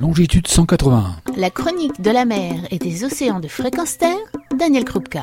longitude 181. La chronique de la mer et des océans de fréquence terre, Daniel Krupka.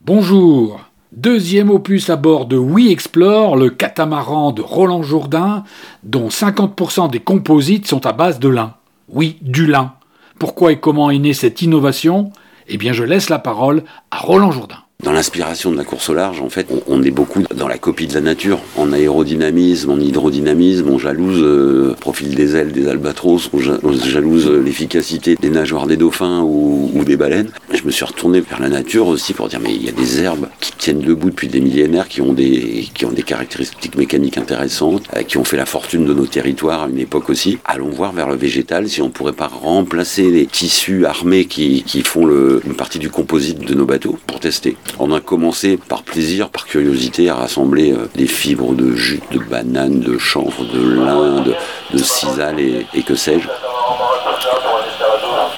Bonjour Deuxième opus à bord de We Explore, le catamaran de Roland Jourdain, dont 50% des composites sont à base de lin. Oui, du lin. Pourquoi et comment est née cette innovation? Eh bien, je laisse la parole à Roland Jourdain. Dans l'inspiration de la course au large, en fait, on, est beaucoup dans la copie de la nature, en aérodynamisme, en hydrodynamisme, on jalouse euh, le profil des ailes des albatros, on, jalouse l'efficacité des nageoires des dauphins ou, des baleines. Je me suis retourné vers la nature aussi pour dire mais il y a des herbes qui tiennent debout depuis des millénaires, qui ont des, qui ont des caractéristiques mécaniques intéressantes, euh, qui ont fait la fortune de nos territoires à une époque aussi. Allons voir vers le végétal si on pourrait pas remplacer les tissus armés qui, qui font une partie du composite de nos bateaux pour tester. On a commencé par plaisir, par curiosité, à rassembler euh, des fibres de jute, de banane, de chanvre, de lin, de, de et, et que sais-je.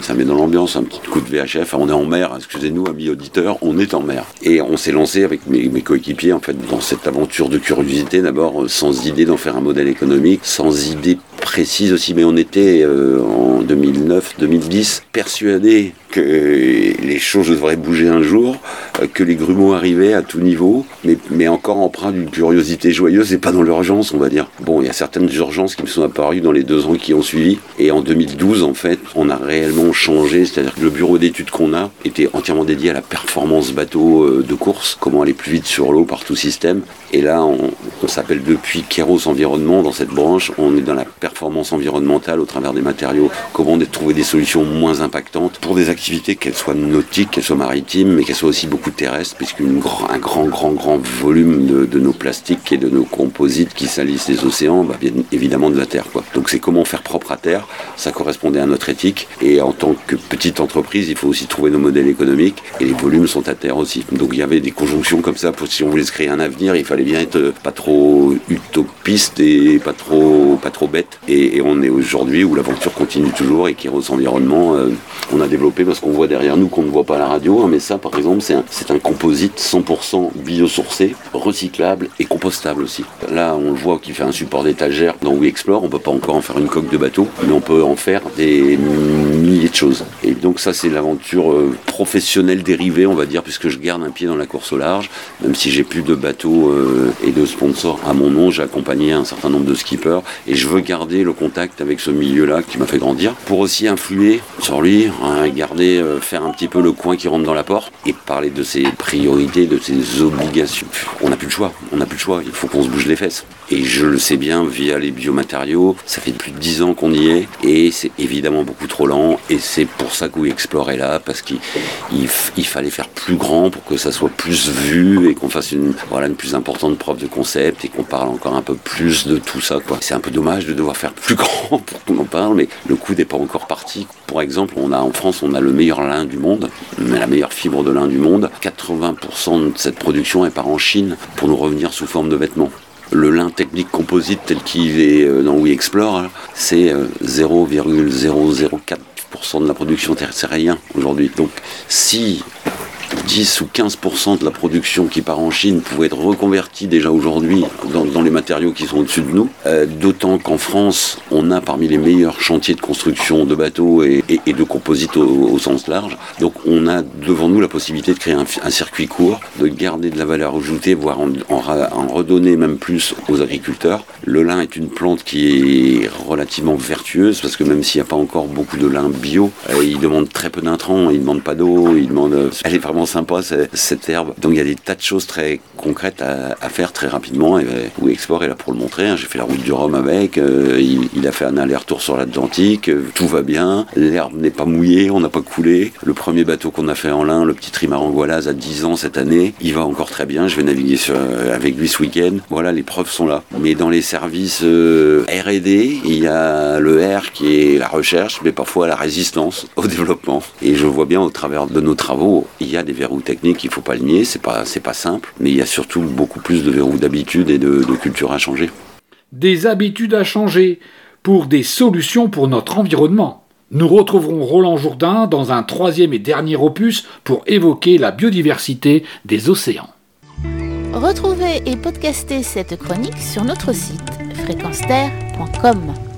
Ça met dans l'ambiance un petit coup de VHF. On est en mer, excusez-nous, amis auditeurs, on est en mer. Et on s'est lancé avec mes, coéquipiers en fait dans cette aventure de curiosité, d'abord euh, sans idée d'en faire un modèle économique, sans idée précise aussi, mais on était euh, en 2009-2010 persuadés que les choses devraient bouger un jour, euh, que les grumeaux arrivaient à tout niveau, mais, encore empreint d'une curiosité joyeuse et pas dans l'urgence, on va dire. Bon, il y a certaines urgences qui me sont apparues dans les deux ans qui ont suivi, et en 2012, en fait, on a réellement changé, c'est-à-dire que le bureau d'études qu'on a était entièrement dédié à la performance bateau euh, de course, comment aller plus vite sur l'eau par tout système, et là, on, on s'appelle depuis Kéros Environnement dans cette branche, on est dans la performance environnementale au travers des matériaux, comment trouver des solutions moins impactantes pour des activités, qu'elles soient nautiques, qu'elles soient maritimes, mais qu'elles soient aussi beaucoup terrestres, puisqu'un grand, grand, grand, grand volume de, nos plastiques et de nos composites qui salissent les océans bah, viennent évidemment de la Terre. Donc c'est comment faire propre à Terre, ça correspondait à notre éthique, et en tant que petite entreprise, il faut aussi trouver nos modèles économiques, et les volumes sont à Terre aussi. Donc il y avait des conjonctions comme ça, pour si on voulait se créer un avenir, il fallait bien être pas trop utopiste et pas trop, pas trop bête, et, on est aujourd'hui où l'aventure continue toujours et qui Environnement, euh, on a développé parce qu'on voit derrière nous qu'on ne voit pas la radio, hein, mais ça par exemple c'est un, un, composite 100% biosourcé, recyclable et compostable aussi. Là on le voit qui fait un support d'étagère dans We Explore, on peut pas encore en faire une coque de bateau, mais on peut en faire des milliers de choses. Et donc ça c'est l'aventure euh, professionnelle dérivée on va dire, puisque je garde un pied dans la course au large, même si j'ai plus de bateaux euh, et de sponsors à mon nom, j'ai accompagné un certain nombre de skippers et je veux garder le contact avec ce milieu-là qui m'a fait grandir pour aussi influer sur lui, hein, garder, euh, faire un petit peu le coin qui rentre dans la porte et parler de ses priorités, de ses obligations. On n'a plus le choix, on n'a plus le choix, il faut qu'on se bouge les fesses. Et je le sais bien via les biomatériaux, ça fait plus de 10 ans qu'on y est et c'est évidemment beaucoup trop lent et c'est pour ça que vous explorez là parce qu'il il, fallait faire plus grand pour que ça soit plus vu et qu'on fasse une, voilà, une plus importante preuve de concept et qu'on parle encore un peu plus de tout ça. C'est un peu dommage de devoir faire plus grand pour qu'on en parle, mais le coup n'est pas encore parti. Pour exemple, on a en France, on a le meilleur lin du monde, la meilleure fibre de lin du monde. 80% de cette production est par en Chine pour nous revenir sous forme de vêtements le lin technique composite tel qu'il est euh, dans We Explore, c'est 0,004% de la production rien aujourd'hui. Donc si 10 ou 15% de la production qui part en Chine pouvait être reconvertie déjà aujourd'hui dans, les matériaux qui sont au-dessus de nous. Euh, d'autant qu'en France, on a parmi les meilleurs chantiers de construction de bateaux et, de composites au, sens large. Donc on a devant nous la possibilité de créer un, circuit court, de garder de la valeur ajoutée, voire en, redonner même plus aux agriculteurs. Le lin est une plante qui est relativement vertueuse parce que même s'il n'y a pas encore beaucoup de lin bio, euh, il demande très peu d'intrants, il ne demande pas d'eau, il demande... Euh, vraiment sympa cette herbe. Donc il y a des tas de choses très concrètes à, faire très rapidement. Et ben, Export est là pour le montrer. Hein. J'ai fait la route du Rhum avec. Euh, il, a fait un aller-retour sur l'Atlantique. Euh, tout va bien. L'herbe n'est pas mouillée. On n'a pas coulé. Le premier bateau qu'on a fait en lin, le petit trimaran a 10 ans cette année. Il va encore très bien. Je vais naviguer euh, avec lui ce week-end. Voilà, les preuves sont là. Mais dans les services R&D, il y a le R qui est la recherche, mais parfois la résistance au développement. Et je vois bien au travers de nos travaux, il y a des verrous techniques, il faut pas le nier, c'est pas, c'est pas simple, mais il y a surtout beaucoup plus de verrous d'habitude et de, de culture à changer. Des habitudes à changer pour des solutions pour notre environnement. Nous retrouverons Roland Jourdain dans un troisième et dernier opus pour évoquer la biodiversité des océans. Retrouvez et podcastez cette chronique sur notre site fréquenceterre.com.